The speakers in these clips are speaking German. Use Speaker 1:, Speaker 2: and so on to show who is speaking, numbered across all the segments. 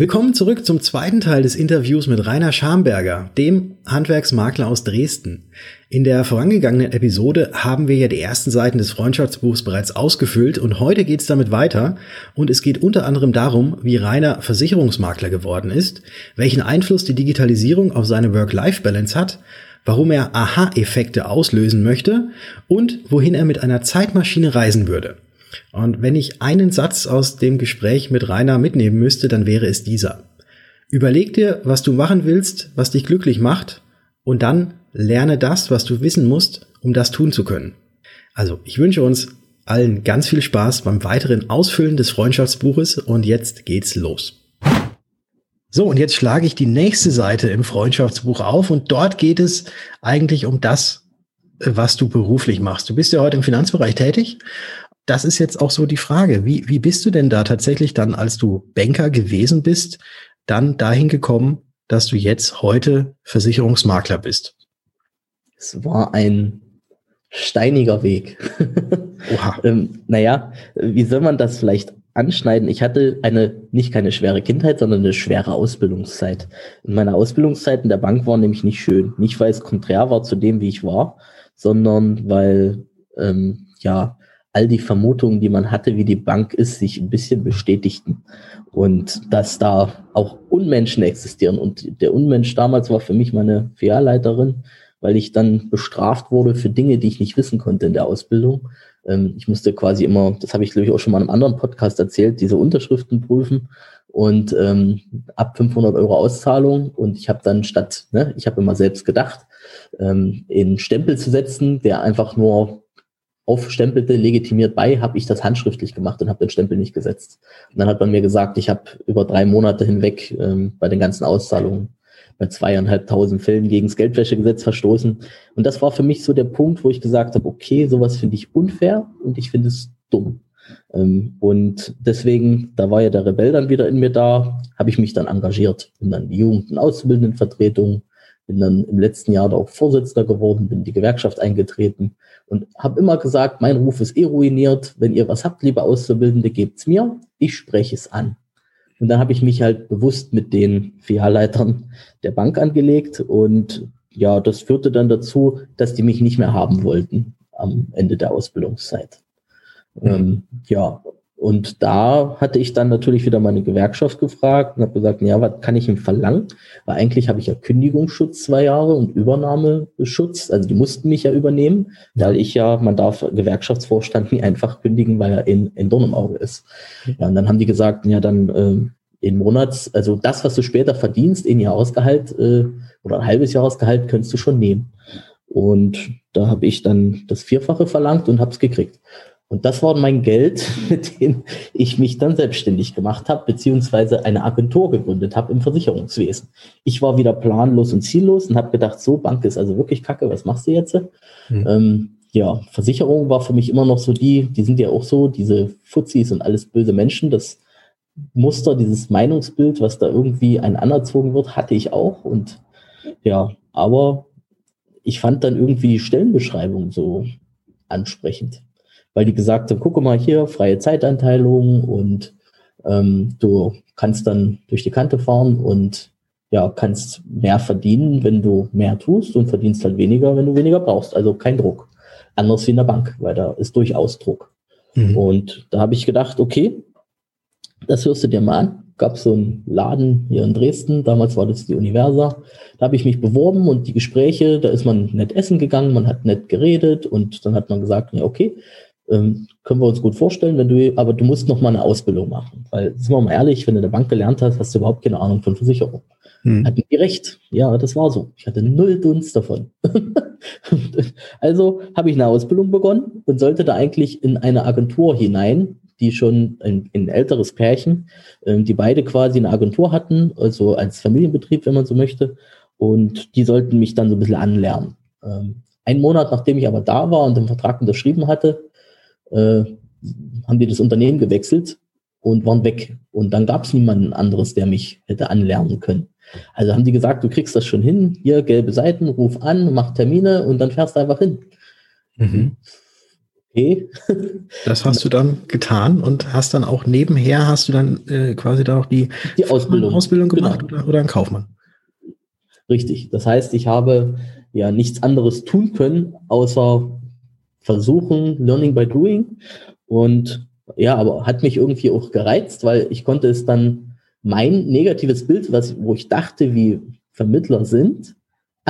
Speaker 1: Willkommen zurück zum zweiten Teil des Interviews mit Rainer Schamberger, dem Handwerksmakler aus Dresden. In der vorangegangenen Episode haben wir ja die ersten Seiten des Freundschaftsbuchs bereits ausgefüllt und heute geht's damit weiter und es geht unter anderem darum, wie Rainer Versicherungsmakler geworden ist, welchen Einfluss die Digitalisierung auf seine Work-Life-Balance hat, warum er Aha-Effekte auslösen möchte und wohin er mit einer Zeitmaschine reisen würde. Und wenn ich einen Satz aus dem Gespräch mit Rainer mitnehmen müsste, dann wäre es dieser. Überleg dir, was du machen willst, was dich glücklich macht, und dann lerne das, was du wissen musst, um das tun zu können. Also, ich wünsche uns allen ganz viel Spaß beim weiteren Ausfüllen des Freundschaftsbuches und jetzt geht's los. So, und jetzt schlage ich die nächste Seite im Freundschaftsbuch auf und dort geht es eigentlich um das, was du beruflich machst. Du bist ja heute im Finanzbereich tätig das ist jetzt auch so die Frage. Wie, wie bist du denn da tatsächlich dann, als du Banker gewesen bist, dann dahin gekommen, dass du jetzt heute Versicherungsmakler bist?
Speaker 2: Es war ein steiniger Weg. Oha. ähm, naja, wie soll man das vielleicht anschneiden? Ich hatte eine, nicht keine schwere Kindheit, sondern eine schwere Ausbildungszeit. In meiner Ausbildungszeit in der Bank war nämlich nicht schön. Nicht, weil es konträr war zu dem, wie ich war, sondern weil, ähm, ja, all die Vermutungen, die man hatte, wie die Bank ist, sich ein bisschen bestätigten. Und dass da auch Unmenschen existieren. Und der Unmensch damals war für mich meine Filialleiterin, weil ich dann bestraft wurde für Dinge, die ich nicht wissen konnte in der Ausbildung. Ähm, ich musste quasi immer, das habe ich glaube ich auch schon mal in einem anderen Podcast erzählt, diese Unterschriften prüfen und ähm, ab 500 Euro Auszahlung. Und ich habe dann statt, ne, ich habe immer selbst gedacht, ähm, in Stempel zu setzen, der einfach nur aufstempelte, legitimiert bei, habe ich das handschriftlich gemacht und habe den Stempel nicht gesetzt. Und dann hat man mir gesagt, ich habe über drei Monate hinweg ähm, bei den ganzen Auszahlungen bei zweieinhalbtausend Fällen gegen das Geldwäschegesetz verstoßen. Und das war für mich so der Punkt, wo ich gesagt habe, okay, sowas finde ich unfair und ich finde es dumm. Ähm, und deswegen, da war ja der Rebell dann wieder in mir da, habe ich mich dann engagiert. Bin dann die Jugend- und Auszubildendenvertretung, bin dann im letzten Jahr da auch Vorsitzender geworden, bin in die Gewerkschaft eingetreten und habe immer gesagt, mein Ruf ist eh ruiniert. Wenn ihr was habt, liebe Auszubildende, gebt's mir. Ich spreche es an. Und dann habe ich mich halt bewusst mit den Filialleitern der Bank angelegt und ja, das führte dann dazu, dass die mich nicht mehr haben wollten am Ende der Ausbildungszeit. Mhm. Ähm, ja, und da hatte ich dann natürlich wieder meine Gewerkschaft gefragt und habe gesagt, ja, was kann ich ihm verlangen? Weil eigentlich habe ich ja Kündigungsschutz zwei Jahre und Übernahmeschutz. Also die mussten mich ja übernehmen, weil ich ja, man darf Gewerkschaftsvorstand nie einfach kündigen, weil er in, in Dorn im Auge ist. Ja, und dann haben die gesagt, ja, dann äh, in Monats, also das, was du später verdienst, in Jahresgehalt äh, oder ein halbes Jahresgehalt, könntest du schon nehmen. Und da habe ich dann das Vierfache verlangt und habe es gekriegt. Und das war mein Geld, mit dem ich mich dann selbstständig gemacht habe, beziehungsweise eine Agentur gegründet habe im Versicherungswesen. Ich war wieder planlos und ziellos und habe gedacht, so, Bank ist also wirklich kacke, was machst du jetzt? Mhm. Ähm, ja, Versicherung war für mich immer noch so die, die sind ja auch so, diese Fuzis und alles böse Menschen. Das Muster, dieses Meinungsbild, was da irgendwie ein anerzogen wird, hatte ich auch. Und ja, aber ich fand dann irgendwie die Stellenbeschreibung so ansprechend weil die gesagt haben, gucke mal hier, freie Zeitanteilung und ähm, du kannst dann durch die Kante fahren und ja, kannst mehr verdienen, wenn du mehr tust und verdienst halt weniger, wenn du weniger brauchst. Also kein Druck. Anders wie in der Bank, weil da ist durchaus Druck. Mhm. Und da habe ich gedacht, okay, das hörst du dir mal an. Gab so einen Laden hier in Dresden, damals war das die Universa. Da habe ich mich beworben und die Gespräche, da ist man nett essen gegangen, man hat nett geredet und dann hat man gesagt, ja, okay, ähm, können wir uns gut vorstellen, wenn du, aber du musst noch mal eine Ausbildung machen. Weil, sind wir mal ehrlich, wenn du in der Bank gelernt hast, hast du überhaupt keine Ahnung von Versicherung. Hm. Hatten die recht? Ja, das war so. Ich hatte null Dunst davon. also habe ich eine Ausbildung begonnen und sollte da eigentlich in eine Agentur hinein, die schon ein, ein älteres Pärchen, ähm, die beide quasi eine Agentur hatten, also als Familienbetrieb, wenn man so möchte. und die sollten mich dann so ein bisschen anlernen. Ähm, einen Monat nachdem ich aber da war und den Vertrag unterschrieben hatte, äh, haben die das Unternehmen gewechselt und waren weg. Und dann gab es niemanden anderes, der mich hätte anlernen können. Also haben die gesagt, du kriegst das schon hin, hier gelbe Seiten, ruf an, mach Termine und dann fährst du einfach hin. Mhm.
Speaker 1: Okay. Das hast du dann getan und hast dann auch nebenher, hast du dann äh, quasi da auch die,
Speaker 2: die Ausbildung,
Speaker 1: Ausbildung gemacht genau. oder, oder ein Kaufmann?
Speaker 2: Richtig. Das heißt, ich habe ja nichts anderes tun können, außer versuchen, Learning by Doing. Und ja, aber hat mich irgendwie auch gereizt, weil ich konnte es dann mein negatives Bild, was, wo ich dachte, wie Vermittler sind,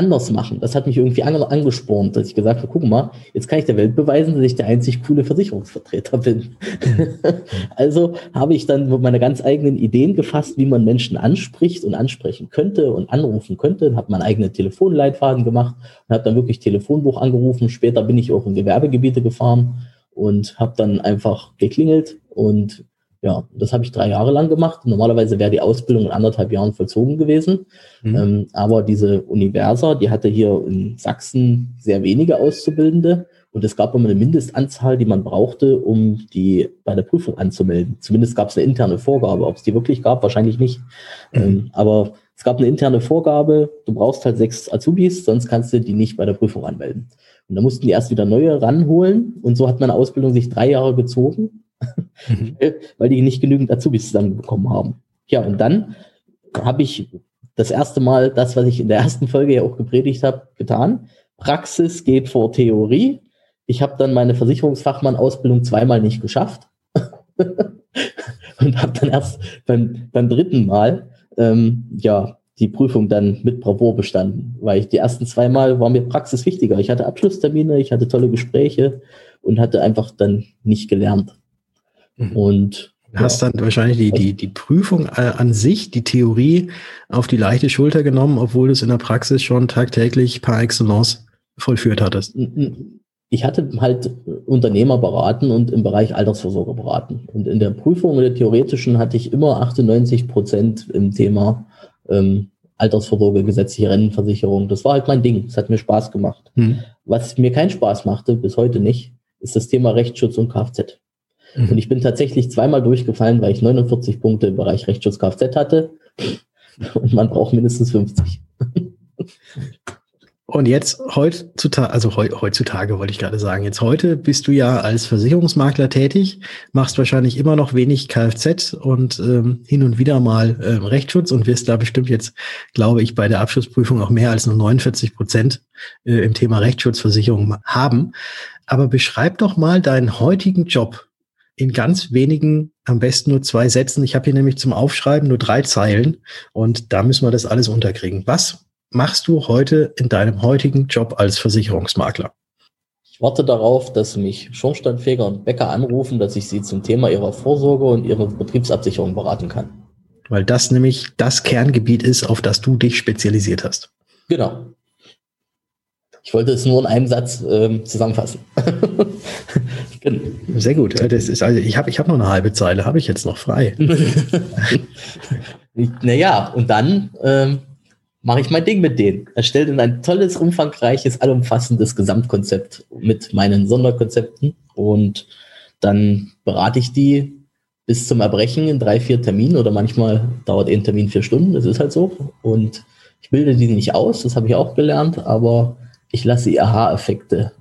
Speaker 2: anders machen. Das hat mich irgendwie angespornt, dass ich gesagt habe, guck mal, jetzt kann ich der Welt beweisen, dass ich der einzig coole Versicherungsvertreter bin. also habe ich dann meine ganz eigenen Ideen gefasst, wie man Menschen anspricht und ansprechen könnte und anrufen könnte. Habe meinen eigenen Telefonleitfaden gemacht und habe dann wirklich Telefonbuch angerufen. Später bin ich auch in Gewerbegebiete gefahren und habe dann einfach geklingelt und ja, das habe ich drei Jahre lang gemacht. Normalerweise wäre die Ausbildung in anderthalb Jahren vollzogen gewesen. Mhm. Ähm, aber diese Universa, die hatte hier in Sachsen sehr wenige Auszubildende. Und es gab immer eine Mindestanzahl, die man brauchte, um die bei der Prüfung anzumelden. Zumindest gab es eine interne Vorgabe. Ob es die wirklich gab, wahrscheinlich nicht. Mhm. Ähm, aber es gab eine interne Vorgabe, du brauchst halt sechs Azubis, sonst kannst du die nicht bei der Prüfung anmelden. Und da mussten die erst wieder neue ranholen. Und so hat meine Ausbildung sich drei Jahre gezogen mhm. weil die nicht genügend Azubis zusammenbekommen haben. Ja, und dann habe ich das erste Mal das, was ich in der ersten Folge ja auch gepredigt habe, getan. Praxis geht vor Theorie. Ich habe dann meine Versicherungsfachmann-Ausbildung zweimal nicht geschafft und habe dann erst beim, beim dritten Mal ähm, ja die Prüfung dann mit Bravour bestanden, weil ich die ersten zweimal war mir Praxis wichtiger. Ich hatte Abschlusstermine, ich hatte tolle Gespräche und hatte einfach dann nicht gelernt.
Speaker 1: Mhm. Und hast dann wahrscheinlich die, die, die Prüfung äh, an sich, die Theorie auf die leichte Schulter genommen, obwohl du es in der Praxis schon tagtäglich par excellence vollführt hattest.
Speaker 2: Ich hatte halt Unternehmer beraten und im Bereich Altersvorsorge beraten. Und in der Prüfung, in der theoretischen, hatte ich immer 98 Prozent im Thema ähm, Altersvorsorge, gesetzliche Rentenversicherung. Das war halt mein Ding. Das hat mir Spaß gemacht. Hm. Was mir keinen Spaß machte, bis heute nicht, ist das Thema Rechtsschutz und Kfz. Und ich bin tatsächlich zweimal durchgefallen, weil ich 49 Punkte im Bereich Rechtsschutz Kfz hatte. Und man braucht mindestens 50.
Speaker 1: Und jetzt heutzutage, also he heutzutage wollte ich gerade sagen, jetzt heute bist du ja als Versicherungsmakler tätig, machst wahrscheinlich immer noch wenig Kfz und ähm, hin und wieder mal ähm, Rechtsschutz und wirst da bestimmt jetzt, glaube ich, bei der Abschlussprüfung auch mehr als nur 49 Prozent äh, im Thema Rechtsschutzversicherung haben. Aber beschreib doch mal deinen heutigen Job in ganz wenigen, am besten nur zwei Sätzen. Ich habe hier nämlich zum Aufschreiben nur drei Zeilen und da müssen wir das alles unterkriegen. Was machst du heute in deinem heutigen Job als Versicherungsmakler?
Speaker 2: Ich warte darauf, dass mich Schornsteinfeger und Bäcker anrufen, dass ich sie zum Thema ihrer Vorsorge und ihrer Betriebsabsicherung beraten kann.
Speaker 1: Weil das nämlich das Kerngebiet ist, auf das du dich spezialisiert hast.
Speaker 2: Genau. Ich wollte es nur in einem Satz ähm, zusammenfassen.
Speaker 1: Sehr gut. Das ist also, ich habe ich hab noch eine halbe Zeile, habe ich jetzt noch frei.
Speaker 2: naja, und dann ähm, mache ich mein Ding mit denen. Erstelle ein tolles, umfangreiches, allumfassendes Gesamtkonzept mit meinen Sonderkonzepten und dann berate ich die bis zum Erbrechen in drei, vier Terminen oder manchmal dauert ein Termin vier Stunden, das ist halt so. Und ich bilde die nicht aus, das habe ich auch gelernt, aber ich lasse ihr Aha-Effekte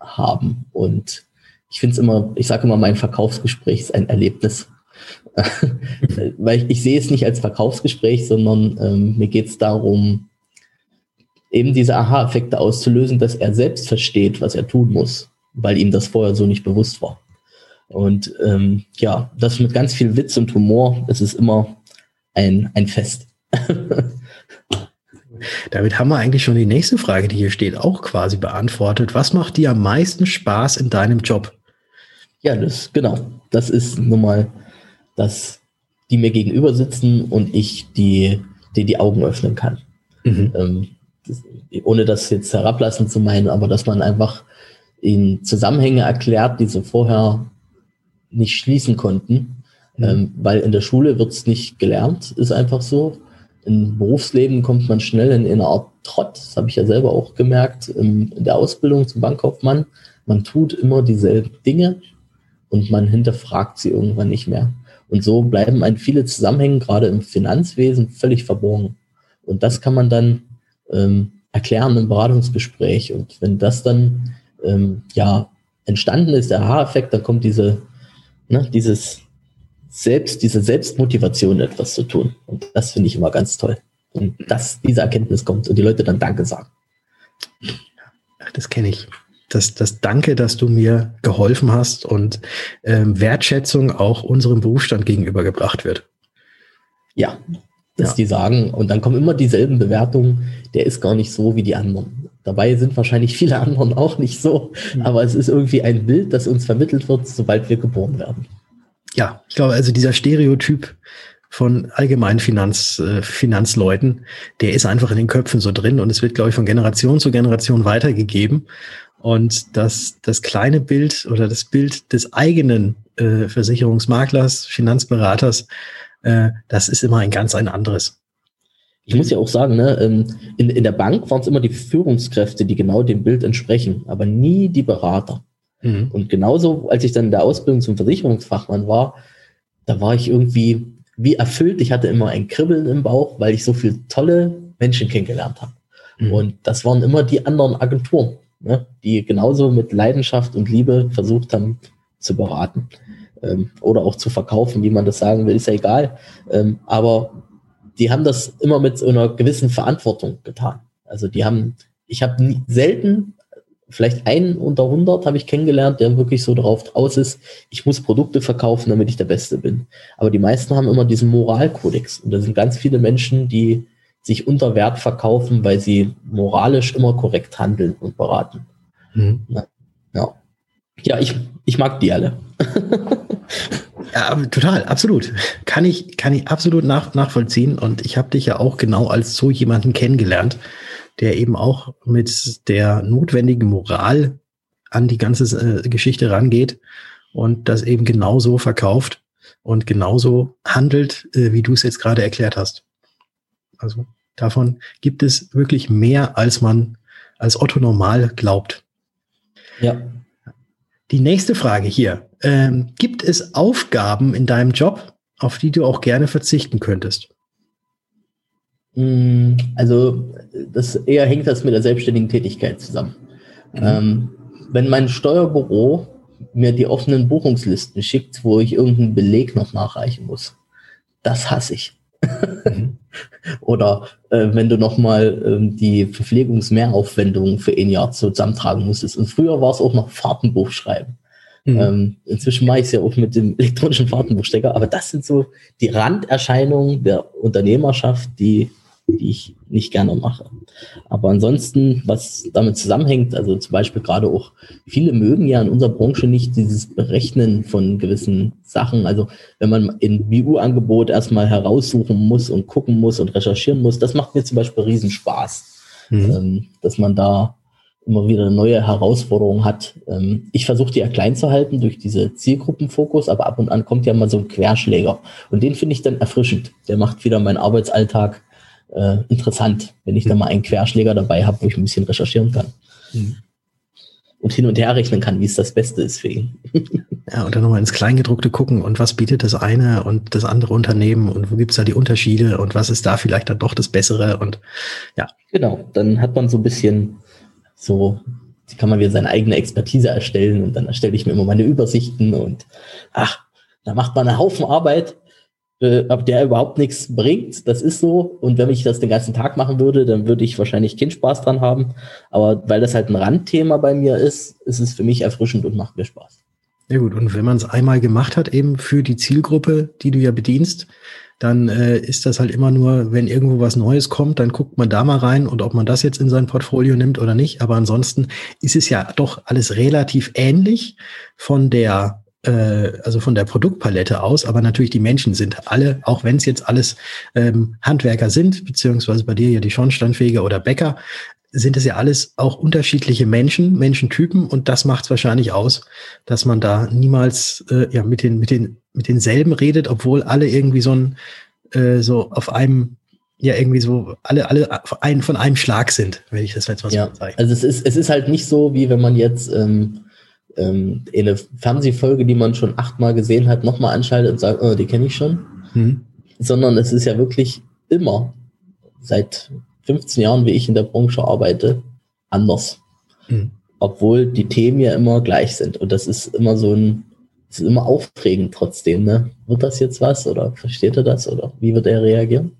Speaker 2: haben. Und ich finde es immer, ich sage immer, mein Verkaufsgespräch ist ein Erlebnis. Weil ich, ich, sehe es nicht als Verkaufsgespräch, sondern ähm, mir geht es darum, eben diese Aha-Effekte auszulösen, dass er selbst versteht, was er tun muss, weil ihm das vorher so nicht bewusst war. Und ähm, ja, das mit ganz viel Witz und Humor, das ist immer ein, ein Fest.
Speaker 1: Damit haben wir eigentlich schon die nächste Frage, die hier steht, auch quasi beantwortet. Was macht dir am meisten Spaß in deinem Job?
Speaker 2: Ja, das, genau. Das ist nun mal, dass die mir gegenüber sitzen und ich die, die, die Augen öffnen kann. Mhm. Ähm, das, ohne das jetzt herablassen zu meinen, aber dass man einfach in Zusammenhänge erklärt, die sie vorher nicht schließen konnten. Mhm. Ähm, weil in der Schule wird es nicht gelernt, ist einfach so. Im Berufsleben kommt man schnell in, in eine Art Trott. Das habe ich ja selber auch gemerkt in der Ausbildung zum Bankkaufmann. Man tut immer dieselben Dinge und man hinterfragt sie irgendwann nicht mehr. Und so bleiben ein viele Zusammenhänge, gerade im Finanzwesen, völlig verborgen. Und das kann man dann ähm, erklären im Beratungsgespräch. Und wenn das dann ähm, ja entstanden ist, der Aha-Effekt, dann kommt diese, ne, dieses Selbst, diese Selbstmotivation, etwas zu tun. Und das finde ich immer ganz toll. Und dass diese Erkenntnis kommt und die Leute dann Danke sagen.
Speaker 1: Das kenne ich. Das, das Danke, dass du mir geholfen hast und ähm, Wertschätzung auch unserem Berufsstand gegenübergebracht wird.
Speaker 2: Ja, dass ja. die sagen, und dann kommen immer dieselben Bewertungen, der ist gar nicht so wie die anderen. Dabei sind wahrscheinlich viele anderen auch nicht so, mhm. aber es ist irgendwie ein Bild, das uns vermittelt wird, sobald wir geboren werden.
Speaker 1: Ja, ich glaube, also dieser Stereotyp von allgemeinen Finanz, äh, Finanzleuten, der ist einfach in den Köpfen so drin und es wird, glaube ich, von Generation zu Generation weitergegeben. Und das, das kleine Bild oder das Bild des eigenen äh, Versicherungsmaklers, Finanzberaters, äh, das ist immer ein ganz ein anderes.
Speaker 2: Ich muss ja auch sagen, ne, ähm, in, in der Bank waren es immer die Führungskräfte, die genau dem Bild entsprechen, aber nie die Berater. Mhm. Und genauso, als ich dann in der Ausbildung zum Versicherungsfachmann war, da war ich irgendwie wie erfüllt. Ich hatte immer ein Kribbeln im Bauch, weil ich so viele tolle Menschen kennengelernt habe. Mhm. Und das waren immer die anderen Agenturen, ne, die genauso mit Leidenschaft und Liebe versucht haben zu beraten ähm, oder auch zu verkaufen, wie man das sagen will, ist ja egal. Ähm, aber die haben das immer mit so einer gewissen Verantwortung getan. Also die haben, ich habe selten, vielleicht einen unter 100 habe ich kennengelernt, der wirklich so darauf aus ist, ich muss Produkte verkaufen, damit ich der Beste bin. Aber die meisten haben immer diesen Moralkodex. Und da sind ganz viele Menschen, die sich unter Wert verkaufen, weil sie moralisch immer korrekt handeln und beraten. Mhm. Ja. ja. Ja, ich, ich mag die alle.
Speaker 1: Ja, total, absolut. Kann ich, kann ich absolut nach, nachvollziehen. Und ich habe dich ja auch genau als so jemanden kennengelernt, der eben auch mit der notwendigen Moral an die ganze äh, Geschichte rangeht und das eben genauso verkauft und genauso handelt, äh, wie du es jetzt gerade erklärt hast. Also davon gibt es wirklich mehr, als man als Otto normal glaubt. Ja. Die nächste Frage hier. Ähm, gibt es Aufgaben in deinem Job, auf die du auch gerne verzichten könntest?
Speaker 2: Mm, also, das eher hängt das mit der selbstständigen Tätigkeit zusammen. Mhm. Ähm, wenn mein Steuerbüro mir die offenen Buchungslisten schickt, wo ich irgendeinen Beleg noch nachreichen muss, das hasse ich. Mhm. Oder äh, wenn du nochmal ähm, die Verpflegungsmehraufwendungen für ein Jahr zusammentragen musstest. Und früher war es auch noch Fahrtenbuch schreiben. Mhm. Ähm, inzwischen mache ich es ja auch mit dem elektronischen Fahrtenbuchstecker, aber das sind so die Randerscheinungen der Unternehmerschaft, die die ich nicht gerne mache. Aber ansonsten, was damit zusammenhängt, also zum Beispiel gerade auch, viele mögen ja in unserer Branche nicht dieses Berechnen von gewissen Sachen. Also wenn man in BU-Angebot erstmal heraussuchen muss und gucken muss und recherchieren muss, das macht mir zum Beispiel Riesenspaß, mhm. ähm, dass man da immer wieder neue Herausforderung hat. Ähm, ich versuche die ja klein zu halten durch diese Zielgruppenfokus, aber ab und an kommt ja mal so ein Querschläger. Und den finde ich dann erfrischend. Der macht wieder meinen Arbeitsalltag äh, interessant, wenn ich da mal einen Querschläger dabei habe, wo ich ein bisschen recherchieren kann. Mhm. Und hin und her rechnen kann, wie es das Beste ist für ihn.
Speaker 1: ja, und dann nochmal ins Kleingedruckte gucken und was bietet das eine und das andere Unternehmen und wo gibt es da die Unterschiede und was ist da vielleicht dann doch das Bessere und ja.
Speaker 2: Genau, dann hat man so ein bisschen so, kann man wieder seine eigene Expertise erstellen und dann erstelle ich mir immer meine Übersichten und ach, da macht man einen Haufen Arbeit, äh, der überhaupt nichts bringt. Das ist so. Und wenn ich das den ganzen Tag machen würde, dann würde ich wahrscheinlich keinen Spaß dran haben. Aber weil das halt ein Randthema bei mir ist, ist es für mich erfrischend und macht mir Spaß.
Speaker 1: Ja gut, und wenn man es einmal gemacht hat, eben für die Zielgruppe, die du ja bedienst, dann äh, ist das halt immer nur, wenn irgendwo was Neues kommt, dann guckt man da mal rein und ob man das jetzt in sein Portfolio nimmt oder nicht. Aber ansonsten ist es ja doch alles relativ ähnlich von der äh, also von der Produktpalette aus, aber natürlich die Menschen sind alle, auch wenn es jetzt alles ähm, Handwerker sind, beziehungsweise bei dir ja die Schornsteinfeger oder Bäcker, sind es ja alles auch unterschiedliche Menschen, Menschentypen und das macht es wahrscheinlich aus, dass man da niemals äh, ja mit den mit den mit denselben redet, obwohl alle irgendwie so ein äh, so auf einem ja irgendwie so alle, alle ein, von einem Schlag sind, wenn ich das jetzt mal
Speaker 2: so ja, bezeichne. Also es ist, es ist halt nicht so, wie wenn man jetzt ähm, ähm, eine Fernsehfolge, die man schon achtmal gesehen hat, nochmal anschaltet und sagt, oh, die kenne ich schon. Mhm. Sondern es ist ja wirklich immer seit 15 Jahren, wie ich in der Branche arbeite, anders. Mhm. Obwohl die Themen ja immer gleich sind. Und das ist immer so ein, es ist immer aufregend trotzdem. Ne? Wird das jetzt was oder versteht er das oder wie wird er reagieren?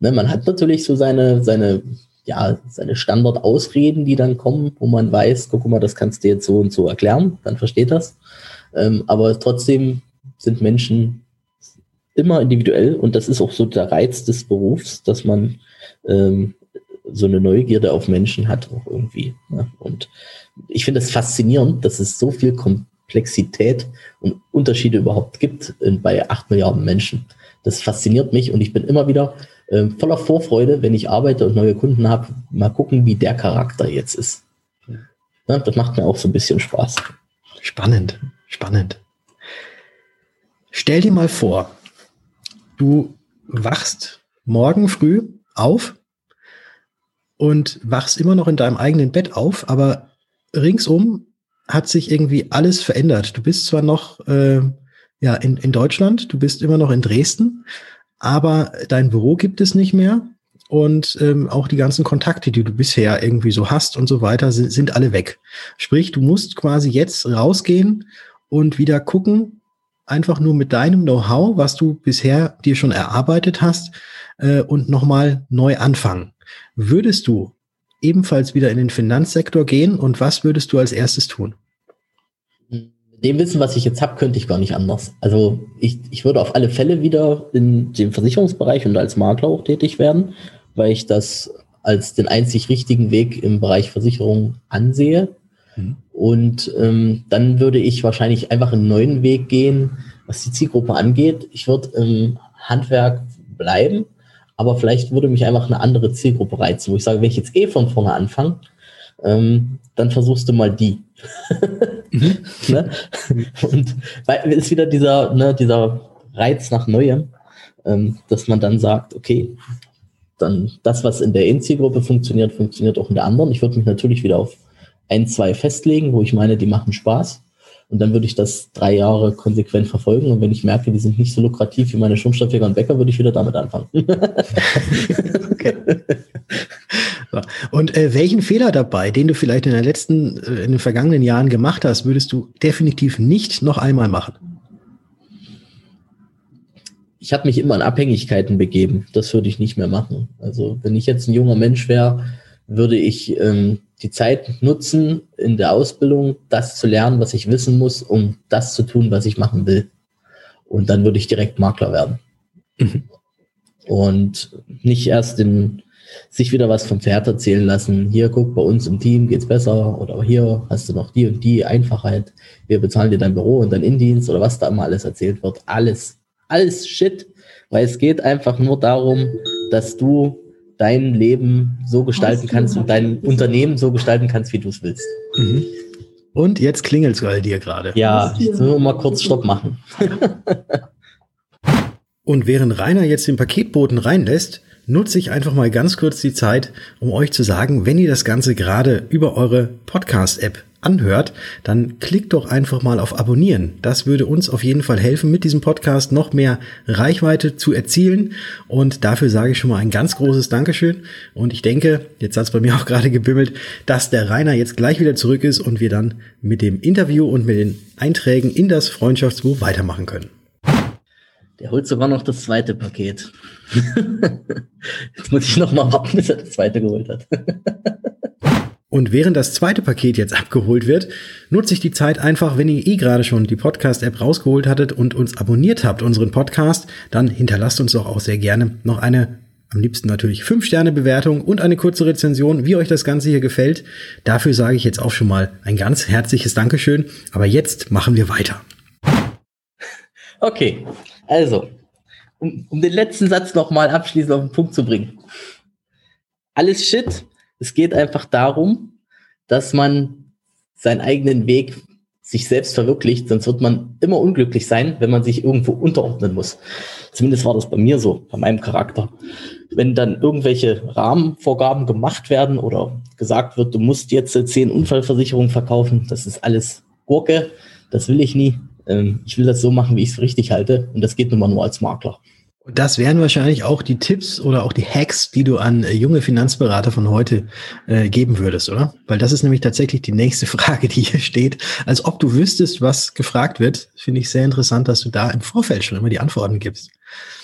Speaker 2: Ne, man hat natürlich so seine, seine, ja, seine Standardausreden, die dann kommen, wo man weiß, guck mal, das kannst du jetzt so und so erklären, dann versteht das. Ähm, aber trotzdem sind Menschen immer individuell und das ist auch so der Reiz des Berufs, dass man ähm, so eine Neugierde auf Menschen hat auch irgendwie. Ne? Und ich finde es faszinierend, dass es so viel Komplexität und Unterschiede überhaupt gibt in, bei acht Milliarden Menschen. Das fasziniert mich und ich bin immer wieder äh, voller Vorfreude, wenn ich arbeite und neue Kunden habe, mal gucken, wie der Charakter jetzt ist. Ja, das macht mir auch so ein bisschen Spaß.
Speaker 1: Spannend, spannend. Stell dir mal vor, du wachst morgen früh auf und wachst immer noch in deinem eigenen Bett auf, aber ringsum hat sich irgendwie alles verändert. Du bist zwar noch äh, ja in, in Deutschland, du bist immer noch in Dresden, aber dein Büro gibt es nicht mehr und ähm, auch die ganzen Kontakte, die du bisher irgendwie so hast und so weiter, sind, sind alle weg. Sprich, du musst quasi jetzt rausgehen und wieder gucken, einfach nur mit deinem Know-how, was du bisher dir schon erarbeitet hast, äh, und nochmal neu anfangen. Würdest du ebenfalls wieder in den Finanzsektor gehen und was würdest du als erstes tun?
Speaker 2: Dem Wissen, was ich jetzt habe, könnte ich gar nicht anders. Also ich, ich würde auf alle Fälle wieder in dem Versicherungsbereich und als Makler auch tätig werden, weil ich das als den einzig richtigen Weg im Bereich Versicherung ansehe. Mhm. Und ähm, dann würde ich wahrscheinlich einfach einen neuen Weg gehen, was die Zielgruppe angeht. Ich würde im Handwerk bleiben, aber vielleicht würde mich einfach eine andere Zielgruppe reizen, wo ich sage, wenn ich jetzt eh von vorne anfange, ähm, dann versuchst du mal die. Mhm. ne? Und weil ist wieder dieser, ne, dieser Reiz nach Neuem, ähm, dass man dann sagt, okay, dann das, was in der In-Zielgruppe funktioniert, funktioniert auch in der anderen. Ich würde mich natürlich wieder auf ein, zwei festlegen, wo ich meine, die machen Spaß. Und dann würde ich das drei Jahre konsequent verfolgen. Und wenn ich merke, die sind nicht so lukrativ wie meine Schirmstoffjäger und Bäcker, würde ich wieder damit anfangen. okay.
Speaker 1: Und äh, welchen Fehler dabei, den du vielleicht in den letzten, äh, in den vergangenen Jahren gemacht hast, würdest du definitiv nicht noch einmal machen?
Speaker 2: Ich habe mich immer in Abhängigkeiten begeben. Das würde ich nicht mehr machen. Also wenn ich jetzt ein junger Mensch wäre, würde ich ähm, die Zeit nutzen in der Ausbildung, das zu lernen, was ich wissen muss, um das zu tun, was ich machen will. Und dann würde ich direkt Makler werden. Mhm. Und nicht erst im, sich wieder was vom Pferd erzählen lassen. Hier, guck, bei uns im Team geht's besser. Oder hier hast du noch die und die Einfachheit. Wir bezahlen dir dein Büro und dein Indienst oder was da immer alles erzählt wird. Alles, alles Shit. Weil es geht einfach nur darum, dass du dein Leben so gestalten kannst und dein Unternehmen so gestalten kannst, wie du es willst. Mhm.
Speaker 1: Und jetzt klingelt es bei dir gerade.
Speaker 2: Ja, ich will mal kurz Stopp machen.
Speaker 1: und während Rainer jetzt den Paketboten reinlässt, nutze ich einfach mal ganz kurz die Zeit, um euch zu sagen, wenn ihr das Ganze gerade über eure Podcast-App anhört, dann klickt doch einfach mal auf Abonnieren. Das würde uns auf jeden Fall helfen, mit diesem Podcast noch mehr Reichweite zu erzielen. Und dafür sage ich schon mal ein ganz großes Dankeschön. Und ich denke, jetzt hat es bei mir auch gerade gebimmelt, dass der Rainer jetzt gleich wieder zurück ist und wir dann mit dem Interview und mit den Einträgen in das Freundschaftsbuch weitermachen können.
Speaker 2: Der holt sogar noch das zweite Paket. jetzt muss ich noch mal warten, bis er das zweite geholt hat.
Speaker 1: Und während das zweite Paket jetzt abgeholt wird, nutze ich die Zeit einfach, wenn ihr eh gerade schon die Podcast-App rausgeholt hattet und uns abonniert habt, unseren Podcast, dann hinterlasst uns doch auch sehr gerne noch eine, am liebsten natürlich 5-Sterne-Bewertung und eine kurze Rezension, wie euch das Ganze hier gefällt. Dafür sage ich jetzt auch schon mal ein ganz herzliches Dankeschön. Aber jetzt machen wir weiter.
Speaker 2: Okay, also, um, um den letzten Satz nochmal abschließend auf den Punkt zu bringen. Alles Shit, es geht einfach darum, dass man seinen eigenen Weg sich selbst verwirklicht, sonst wird man immer unglücklich sein, wenn man sich irgendwo unterordnen muss. zumindest war das bei mir so, bei meinem Charakter. Wenn dann irgendwelche Rahmenvorgaben gemacht werden oder gesagt wird, du musst jetzt zehn Unfallversicherungen verkaufen, das ist alles Gurke, das will ich nie. Ähm, ich will das so machen, wie ich es richtig halte und das geht nun mal nur als Makler.
Speaker 1: Das wären wahrscheinlich auch die Tipps oder auch die Hacks, die du an äh, junge Finanzberater von heute äh, geben würdest, oder? Weil das ist nämlich tatsächlich die nächste Frage, die hier steht. Als ob du wüsstest, was gefragt wird, finde ich sehr interessant, dass du da im Vorfeld schon immer die Antworten gibst.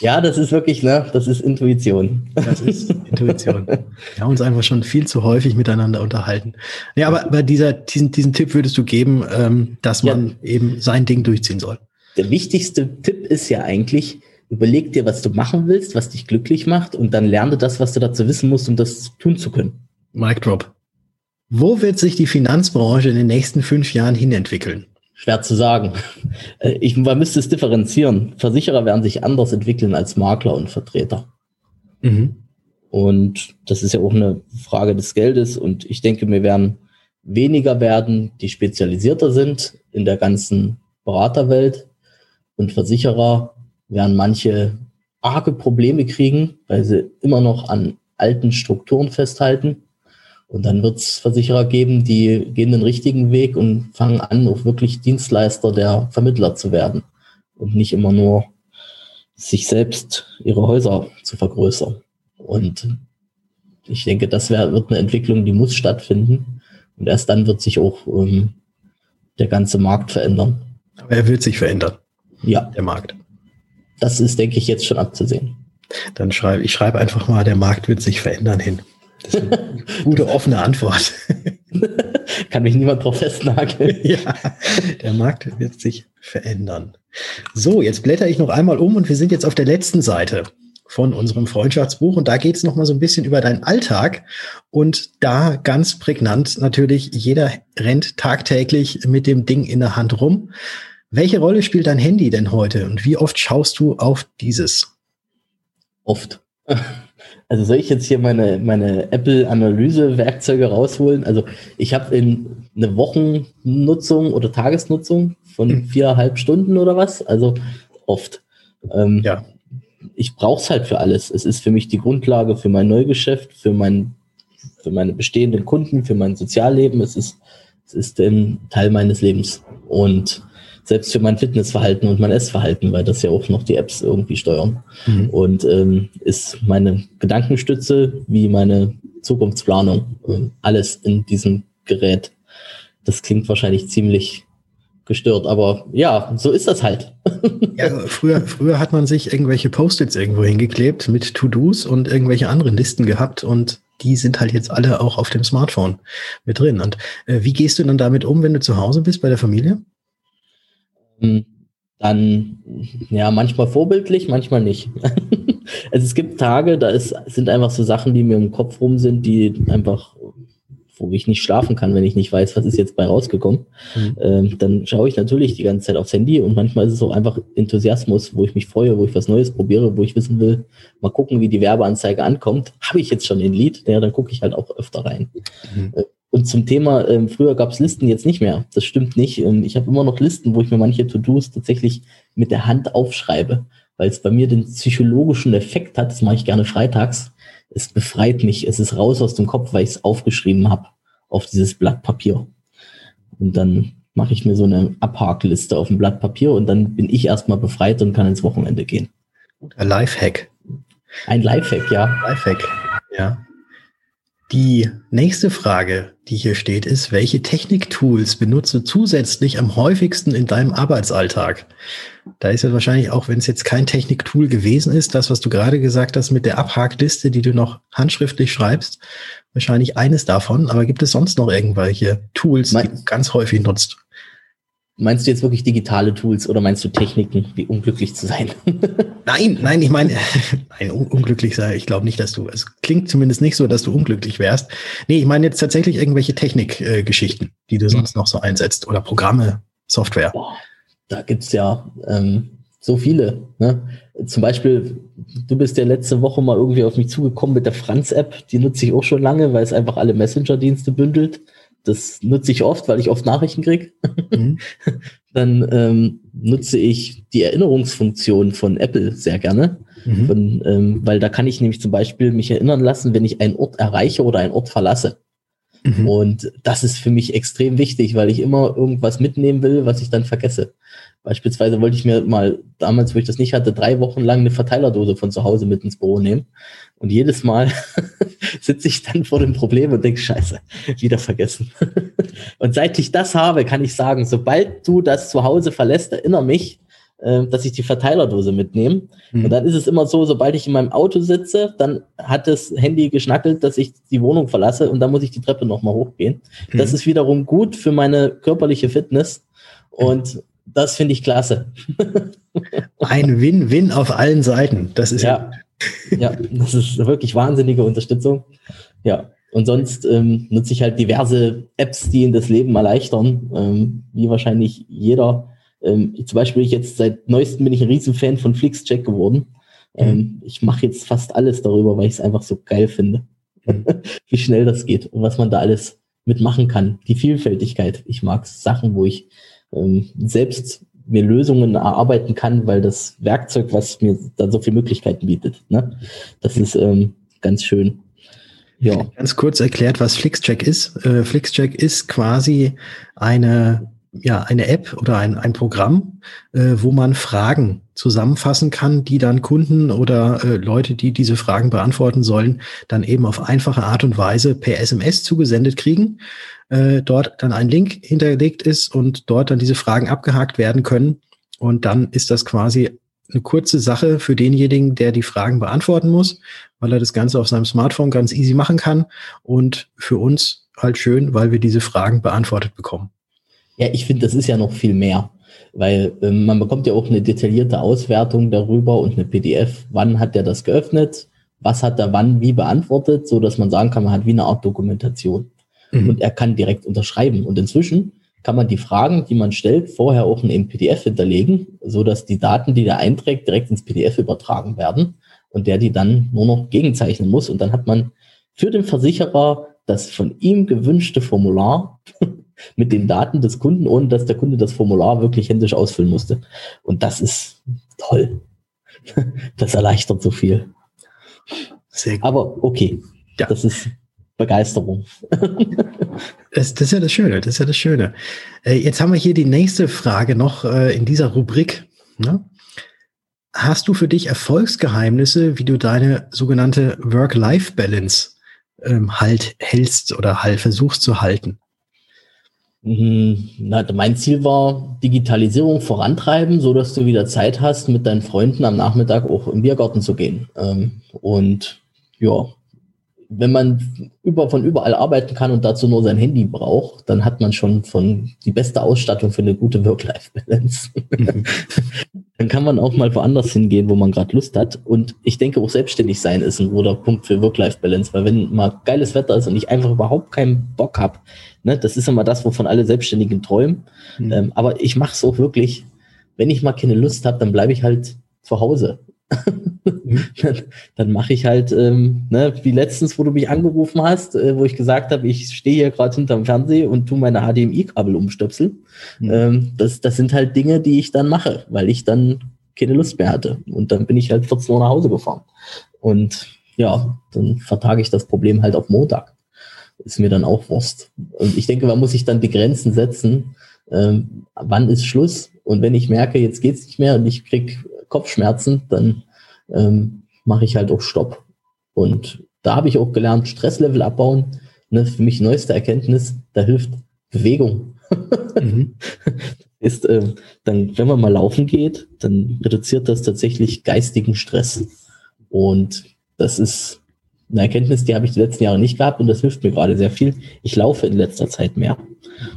Speaker 2: Ja, das ist wirklich, ne, das ist Intuition.
Speaker 1: Das ist Intuition. Wir haben uns einfach schon viel zu häufig miteinander unterhalten. Ja, aber bei dieser, diesen, diesen Tipp würdest du geben, ähm, dass man ja. eben sein Ding durchziehen soll.
Speaker 2: Der wichtigste Tipp ist ja eigentlich, Überleg dir, was du machen willst, was dich glücklich macht und dann lerne das, was du dazu wissen musst, um das tun zu können.
Speaker 1: Mic Drop. Wo wird sich die Finanzbranche in den nächsten fünf Jahren hinentwickeln?
Speaker 2: Schwer zu sagen. Äh, ich, man müsste es differenzieren. Versicherer werden sich anders entwickeln als Makler und Vertreter. Mhm. Und das ist ja auch eine Frage des Geldes. Und ich denke, wir werden weniger werden, die spezialisierter sind in der ganzen Beraterwelt. Und Versicherer werden manche arge Probleme kriegen, weil sie immer noch an alten Strukturen festhalten. Und dann wird es Versicherer geben, die gehen den richtigen Weg und fangen an, auch wirklich Dienstleister der Vermittler zu werden und nicht immer nur sich selbst ihre Häuser zu vergrößern. Und ich denke, das wär, wird eine Entwicklung, die muss stattfinden. Und erst dann wird sich auch ähm, der ganze Markt verändern.
Speaker 1: Aber er wird sich verändern.
Speaker 2: Ja. Der Markt. Das ist, denke ich, jetzt schon abzusehen.
Speaker 1: Dann schreibe ich schreibe einfach mal, der Markt wird sich verändern hin. Das ist eine gute offene Antwort.
Speaker 2: Kann mich niemand drauf festnageln.
Speaker 1: ja, der Markt wird sich verändern. So, jetzt blätter ich noch einmal um und wir sind jetzt auf der letzten Seite von unserem Freundschaftsbuch und da geht es noch mal so ein bisschen über deinen Alltag und da ganz prägnant natürlich jeder rennt tagtäglich mit dem Ding in der Hand rum. Welche Rolle spielt dein Handy denn heute und wie oft schaust du auf dieses?
Speaker 2: Oft. Also soll ich jetzt hier meine, meine Apple-Analyse-Werkzeuge rausholen? Also ich habe in eine Wochennutzung oder Tagesnutzung von hm. viereinhalb Stunden oder was. Also oft. Ähm, ja. Ich brauche es halt für alles. Es ist für mich die Grundlage für mein Neugeschäft, für, mein, für meine bestehenden Kunden, für mein Sozialleben. Es ist, es ist ein Teil meines Lebens. Und selbst für mein Fitnessverhalten und mein Essverhalten, weil das ja auch noch die Apps irgendwie steuern. Mhm. Und ähm, ist meine Gedankenstütze wie meine Zukunftsplanung. Ähm, alles in diesem Gerät. Das klingt wahrscheinlich ziemlich gestört, aber ja, so ist das halt.
Speaker 1: ja, früher, früher hat man sich irgendwelche Post-its irgendwo hingeklebt mit To-Dos und irgendwelche anderen Listen gehabt und die sind halt jetzt alle auch auf dem Smartphone mit drin. Und äh, wie gehst du dann damit um, wenn du zu Hause bist bei der Familie?
Speaker 2: Ähm, dann ja manchmal vorbildlich, manchmal nicht. also es gibt Tage, da ist, sind einfach so Sachen, die mir im Kopf rum sind, die einfach, wo ich nicht schlafen kann, wenn ich nicht weiß, was ist jetzt bei rausgekommen. Mhm. Ähm, dann schaue ich natürlich die ganze Zeit aufs Handy und manchmal ist es auch einfach Enthusiasmus, wo ich mich freue, wo ich was Neues probiere, wo ich wissen will, mal gucken, wie die Werbeanzeige ankommt. Habe ich jetzt schon ein Lied? Ja, dann gucke ich halt auch öfter rein. Mhm. Und zum Thema, ähm, früher gab es Listen, jetzt nicht mehr. Das stimmt nicht. Ich habe immer noch Listen, wo ich mir manche To-Dos tatsächlich mit der Hand aufschreibe, weil es bei mir den psychologischen Effekt hat. Das mache ich gerne freitags. Es befreit mich. Es ist raus aus dem Kopf, weil ich es aufgeschrieben habe auf dieses Blatt Papier. Und dann mache ich mir so eine Abhakliste auf dem Blatt Papier und dann bin ich erstmal befreit und kann ins Wochenende gehen.
Speaker 1: Ein Lifehack.
Speaker 2: Ein Lifehack, ja.
Speaker 1: Lifehack, ja. Die nächste Frage, die hier steht, ist, welche Techniktools benutzt du zusätzlich am häufigsten in deinem Arbeitsalltag? Da ist ja wahrscheinlich auch, wenn es jetzt kein Techniktool gewesen ist, das, was du gerade gesagt hast mit der Abhakliste, die du noch handschriftlich schreibst, wahrscheinlich eines davon. Aber gibt es sonst noch irgendwelche Tools, die du ganz häufig nutzt?
Speaker 2: Meinst du jetzt wirklich digitale Tools oder meinst du Techniken, wie unglücklich zu sein?
Speaker 1: nein, nein, ich meine, nein, un unglücklich sei. Ich glaube nicht, dass du, es klingt zumindest nicht so, dass du unglücklich wärst. Nee, ich meine jetzt tatsächlich irgendwelche Technikgeschichten, äh, die du sonst noch so einsetzt oder Programme, Software. Boah,
Speaker 2: da gibt's ja ähm, so viele. Ne? Zum Beispiel, du bist ja letzte Woche mal irgendwie auf mich zugekommen mit der Franz-App. Die nutze ich auch schon lange, weil es einfach alle Messenger-Dienste bündelt. Das nutze ich oft, weil ich oft Nachrichten kriege. Mhm. Dann ähm, nutze ich die Erinnerungsfunktion von Apple sehr gerne. Mhm. Von, ähm, weil da kann ich nämlich zum Beispiel mich erinnern lassen, wenn ich einen Ort erreiche oder einen Ort verlasse. Mhm. Und das ist für mich extrem wichtig, weil ich immer irgendwas mitnehmen will, was ich dann vergesse. Beispielsweise wollte ich mir mal damals, wo ich das nicht hatte, drei Wochen lang eine Verteilerdose von zu Hause mit ins Büro nehmen. Und jedes Mal sitze ich dann vor dem Problem und denke, scheiße, wieder vergessen. und seit ich das habe, kann ich sagen, sobald du das zu Hause verlässt, erinnere mich, äh, dass ich die Verteilerdose mitnehme. Mhm. Und dann ist es immer so, sobald ich in meinem Auto sitze, dann hat das Handy geschnackelt, dass ich die Wohnung verlasse und dann muss ich die Treppe nochmal hochgehen. Mhm. Das ist wiederum gut für meine körperliche Fitness. Und das finde ich klasse.
Speaker 1: Ein Win-Win auf allen Seiten. Das ist
Speaker 2: ja, ja, das ist wirklich wahnsinnige Unterstützung. Ja, und sonst ähm, nutze ich halt diverse Apps, die in das Leben erleichtern, ähm, wie wahrscheinlich jeder. Ähm, zum Beispiel ich jetzt seit neuestem bin ich ein Riesenfan von FlixCheck geworden. Ähm, mhm. ich mache jetzt fast alles darüber, weil ich es einfach so geil finde, mhm. wie schnell das geht und was man da alles mitmachen kann. Die Vielfältigkeit. Ich mag Sachen, wo ich ähm, selbst mir Lösungen erarbeiten kann, weil das Werkzeug, was mir dann so viele Möglichkeiten bietet. Ne? Das ist ähm, ganz schön.
Speaker 1: Ja. Ganz kurz erklärt, was FlixCheck ist. Äh, FlixCheck ist quasi eine, ja, eine App oder ein, ein Programm, äh, wo man Fragen zusammenfassen kann, die dann Kunden oder äh, Leute, die diese Fragen beantworten sollen, dann eben auf einfache Art und Weise per SMS zugesendet kriegen äh, dort dann ein Link hinterlegt ist und dort dann diese Fragen abgehakt werden können. Und dann ist das quasi eine kurze Sache für denjenigen, der die Fragen beantworten muss, weil er das Ganze auf seinem Smartphone ganz easy machen kann. Und für uns halt schön, weil wir diese Fragen beantwortet bekommen.
Speaker 2: Ja, ich finde, das ist ja noch viel mehr, weil ähm, man bekommt ja auch eine detaillierte Auswertung darüber und eine PDF. Wann hat der das geöffnet? Was hat er wann wie beantwortet, so dass man sagen kann, man hat wie eine Art Dokumentation mhm. und er kann direkt unterschreiben. Und inzwischen kann man die Fragen, die man stellt, vorher auch in einem PDF hinterlegen, so dass die Daten, die der einträgt, direkt ins PDF übertragen werden und der die dann nur noch gegenzeichnen muss. Und dann hat man für den Versicherer das von ihm gewünschte Formular mit den Daten des Kunden, ohne dass der Kunde das Formular wirklich händisch ausfüllen musste. Und das ist toll. Das erleichtert so viel. Sehr gut. Aber okay, ja. das ist Begeisterung.
Speaker 1: das, das, ist ja das Schöne, das ist ja das Schöne. Äh, jetzt haben wir hier die nächste Frage noch äh, in dieser Rubrik. Ne? Hast du für dich Erfolgsgeheimnisse, wie du deine sogenannte Work-Life-Balance ähm, halt hältst oder halt versuchst zu halten?
Speaker 2: Mhm. Mein Ziel war Digitalisierung vorantreiben, so dass du wieder Zeit hast, mit deinen Freunden am Nachmittag auch im Biergarten zu gehen. Ähm, und ja, wenn man über, von überall arbeiten kann und dazu nur sein Handy braucht, dann hat man schon von die beste Ausstattung für eine gute Work-Life-Balance. Dann kann man auch mal woanders hingehen, wo man gerade Lust hat. Und ich denke, auch selbstständig sein ist ein guter Punkt für Work-Life-Balance, weil wenn mal geiles Wetter ist und ich einfach überhaupt keinen Bock habe, ne, das ist immer das, wovon alle Selbstständigen träumen. Mhm. Ähm, aber ich mache es auch wirklich, wenn ich mal keine Lust habe, dann bleibe ich halt zu Hause. dann, dann mache ich halt, ähm, ne, wie letztens, wo du mich angerufen hast, äh, wo ich gesagt habe, ich stehe hier gerade hinterm Fernseher und tu meine HDMI-Kabel umstöpseln. Mhm. Ähm, das, das sind halt Dinge, die ich dann mache, weil ich dann keine Lust mehr hatte. Und dann bin ich halt 14 Uhr nach Hause gefahren. Und ja, dann vertage ich das Problem halt auf Montag. Ist mir dann auch Wurst. Und ich denke, man muss sich dann die Grenzen setzen. Ähm, wann ist Schluss? Und wenn ich merke, jetzt geht's nicht mehr und ich krieg Kopfschmerzen, dann ähm, mache ich halt auch Stopp. Und da habe ich auch gelernt, Stresslevel abbauen. Ne, für mich neueste Erkenntnis, da hilft Bewegung. mhm. Ist, äh, dann, wenn man mal laufen geht, dann reduziert das tatsächlich geistigen Stress. Und das ist eine Erkenntnis, die habe ich die letzten Jahre nicht gehabt und das hilft mir gerade sehr viel. Ich laufe in letzter Zeit mehr.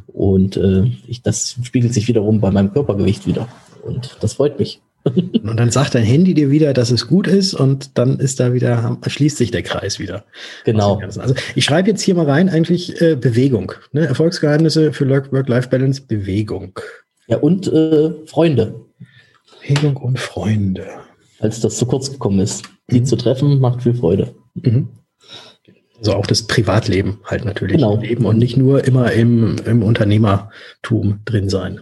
Speaker 2: Und äh, ich, das spiegelt sich wiederum bei meinem Körpergewicht wieder. Und das freut mich.
Speaker 1: Und dann sagt dein Handy dir wieder, dass es gut ist und dann ist da wieder, schließt sich der Kreis wieder.
Speaker 2: Genau.
Speaker 1: Also ich schreibe jetzt hier mal rein, eigentlich äh, Bewegung. Ne? Erfolgsgeheimnisse für Work-Life-Balance, Bewegung.
Speaker 2: Ja, und äh, Freunde.
Speaker 1: Bewegung und Freunde.
Speaker 2: Als das zu kurz gekommen ist. Die mhm. zu treffen, macht viel Freude. Mhm.
Speaker 1: Also auch das Privatleben halt natürlich
Speaker 2: genau.
Speaker 1: leben und nicht nur immer im, im Unternehmertum drin sein.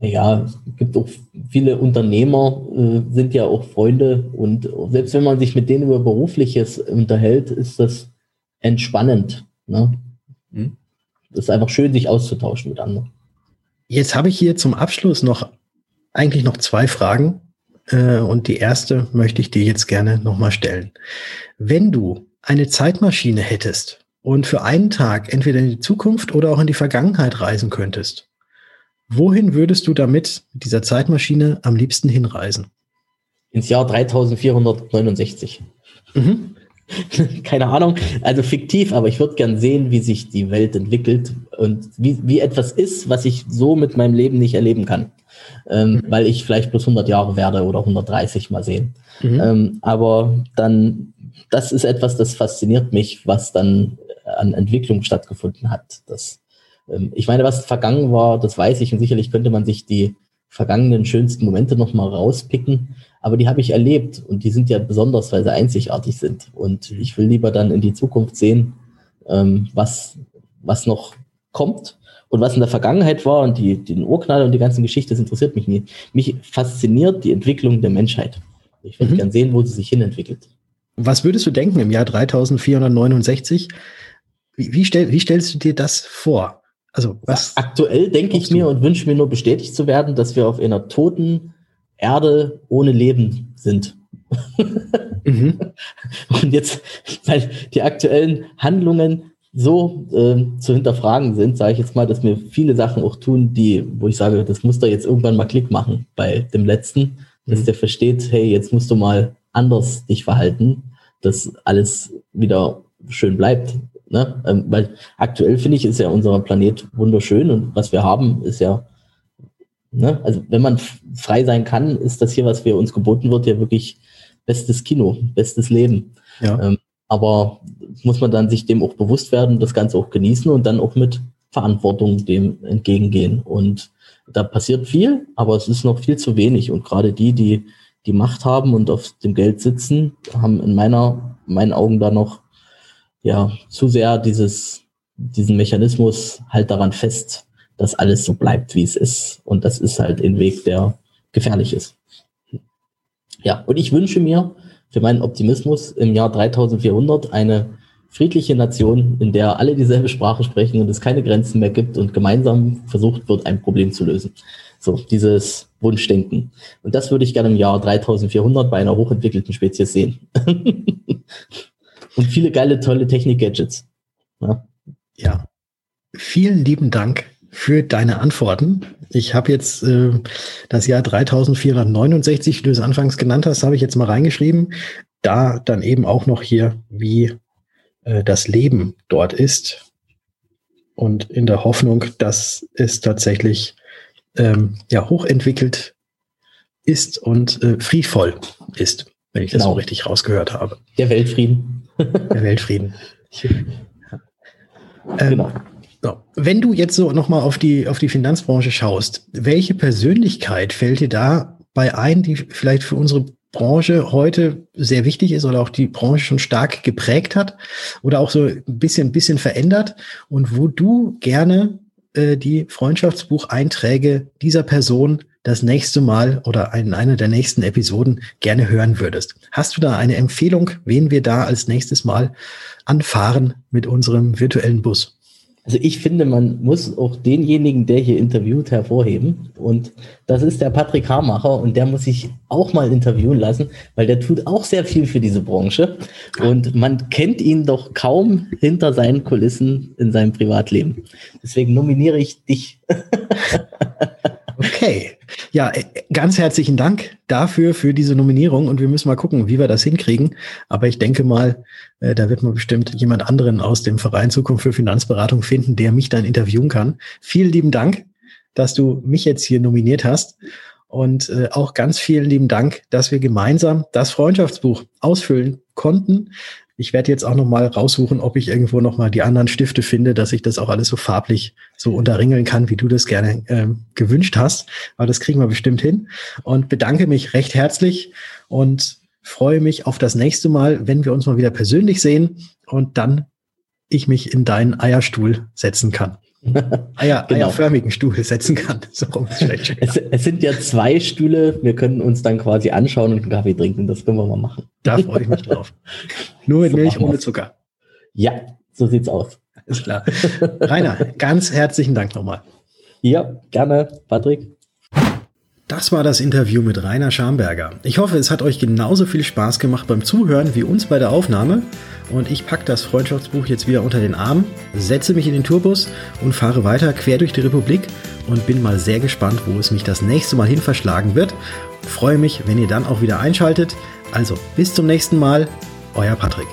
Speaker 2: Ja, es gibt auch viele Unternehmer, äh, sind ja auch Freunde und selbst wenn man sich mit denen über Berufliches unterhält, ist das entspannend. Ne? Hm. ist einfach schön, sich auszutauschen mit anderen.
Speaker 1: Jetzt habe ich hier zum Abschluss noch eigentlich noch zwei Fragen. Äh, und die erste möchte ich dir jetzt gerne nochmal stellen. Wenn du eine Zeitmaschine hättest und für einen Tag entweder in die Zukunft oder auch in die Vergangenheit reisen könntest, wohin würdest du damit mit dieser Zeitmaschine am liebsten hinreisen?
Speaker 2: Ins Jahr 3469. Mhm. Keine Ahnung, also fiktiv, aber ich würde gern sehen, wie sich die Welt entwickelt und wie, wie etwas ist, was ich so mit meinem Leben nicht erleben kann. Ähm, mhm. Weil ich vielleicht bloß 100 Jahre werde oder 130 mal sehen. Mhm. Ähm, aber dann, das ist etwas, das fasziniert mich, was dann an Entwicklung stattgefunden hat. Das, ich meine, was vergangen war, das weiß ich und sicherlich könnte man sich die vergangenen schönsten Momente nochmal rauspicken aber die habe ich erlebt und die sind ja besonders, weil sie einzigartig sind. Und ich will lieber dann in die Zukunft sehen, ähm, was, was noch kommt und was in der Vergangenheit war und die, den Urknall und die ganze Geschichte, das interessiert mich nie. Mich fasziniert die Entwicklung der Menschheit. Ich würde mhm. gern sehen, wo sie sich hinentwickelt.
Speaker 1: Was würdest du denken im Jahr 3469? Wie, wie, stell, wie stellst du dir das vor?
Speaker 2: Also was? Aktuell denke ich mir und wünsche mir nur bestätigt zu werden, dass wir auf einer toten Erde ohne Leben sind. mhm. Und jetzt, weil die aktuellen Handlungen so äh, zu hinterfragen sind, sage ich jetzt mal, dass mir viele Sachen auch tun, die, wo ich sage, das muss da jetzt irgendwann mal Klick machen bei dem letzten, dass mhm. der versteht, hey, jetzt musst du mal anders dich verhalten, dass alles wieder schön bleibt. Ne? Ähm, weil aktuell finde ich, ist ja unser Planet wunderschön und was wir haben, ist ja Ne? Also wenn man frei sein kann, ist das hier, was für uns geboten wird, ja wirklich bestes Kino, bestes Leben. Ja. Ähm, aber muss man dann sich dem auch bewusst werden, das Ganze auch genießen und dann auch mit Verantwortung dem entgegengehen. Und da passiert viel, aber es ist noch viel zu wenig. Und gerade die, die die Macht haben und auf dem Geld sitzen, haben in meiner, meinen Augen da noch ja zu sehr dieses, diesen Mechanismus halt daran fest, dass alles so bleibt, wie es ist. Und das ist halt ein Weg, der gefährlich ist. Ja, und ich wünsche mir für meinen Optimismus im Jahr 3400 eine friedliche Nation, in der alle dieselbe Sprache sprechen und es keine Grenzen mehr gibt und gemeinsam versucht wird, ein Problem zu lösen. So, dieses Wunschdenken. Und das würde ich gerne im Jahr 3400 bei einer hochentwickelten Spezies sehen. und viele geile, tolle Technik-Gadgets.
Speaker 1: Ja. ja. Vielen lieben Dank für deine Antworten. Ich habe jetzt äh, das Jahr 3469, wie du es anfangs genannt hast, habe ich jetzt mal reingeschrieben. Da dann eben auch noch hier, wie äh, das Leben dort ist. Und in der Hoffnung, dass es tatsächlich ähm, ja, hochentwickelt ist und äh, friedvoll ist, wenn ich genau. das so genau. richtig rausgehört habe.
Speaker 2: Der Weltfrieden.
Speaker 1: Der Weltfrieden. ähm, genau. So, wenn du jetzt so nochmal auf die, auf die Finanzbranche schaust, welche Persönlichkeit fällt dir da bei ein, die vielleicht für unsere Branche heute sehr wichtig ist oder auch die Branche schon stark geprägt hat oder auch so ein bisschen, ein bisschen verändert und wo du gerne äh, die Freundschaftsbucheinträge dieser Person das nächste Mal oder in einer der nächsten Episoden gerne hören würdest. Hast du da eine Empfehlung, wen wir da als nächstes Mal anfahren mit unserem virtuellen Bus?
Speaker 2: Also ich finde, man muss auch denjenigen, der hier interviewt, hervorheben. Und das ist der Patrick Hamacher und der muss sich auch mal interviewen lassen, weil der tut auch sehr viel für diese Branche. Und man kennt ihn doch kaum hinter seinen Kulissen in seinem Privatleben. Deswegen nominiere ich dich.
Speaker 1: Okay. Ja, äh, ganz herzlichen Dank dafür, für diese Nominierung. Und wir müssen mal gucken, wie wir das hinkriegen. Aber ich denke mal, äh, da wird man bestimmt jemand anderen aus dem Verein Zukunft für Finanzberatung finden, der mich dann interviewen kann. Vielen lieben Dank, dass du mich jetzt hier nominiert hast. Und äh, auch ganz vielen lieben Dank, dass wir gemeinsam das Freundschaftsbuch ausfüllen konnten. Ich werde jetzt auch noch mal raussuchen, ob ich irgendwo noch mal die anderen Stifte finde, dass ich das auch alles so farblich so unterringeln kann, wie du das gerne ähm, gewünscht hast. Aber das kriegen wir bestimmt hin. Und bedanke mich recht herzlich und freue mich auf das nächste Mal, wenn wir uns mal wieder persönlich sehen und dann ich mich in deinen Eierstuhl setzen kann. Eier, genau. eierförmigen Stuhl setzen kann. So
Speaker 2: es, es, sind ja zwei Stühle. Wir können uns dann quasi anschauen und einen Kaffee trinken. Das können wir mal machen.
Speaker 1: Da freue ich mich drauf. Nur mit so Milch, ohne Zucker.
Speaker 2: Ja, so sieht's aus.
Speaker 1: Ist klar. Rainer, ganz herzlichen Dank nochmal.
Speaker 2: Ja, gerne, Patrick.
Speaker 1: Das war das Interview mit Rainer Schamberger. Ich hoffe, es hat euch genauso viel Spaß gemacht beim Zuhören wie uns bei der Aufnahme. Und ich packe das Freundschaftsbuch jetzt wieder unter den Arm, setze mich in den Tourbus und fahre weiter quer durch die Republik und bin mal sehr gespannt, wo es mich das nächste Mal hin verschlagen wird. Freue mich, wenn ihr dann auch wieder einschaltet. Also bis zum nächsten Mal, euer Patrick.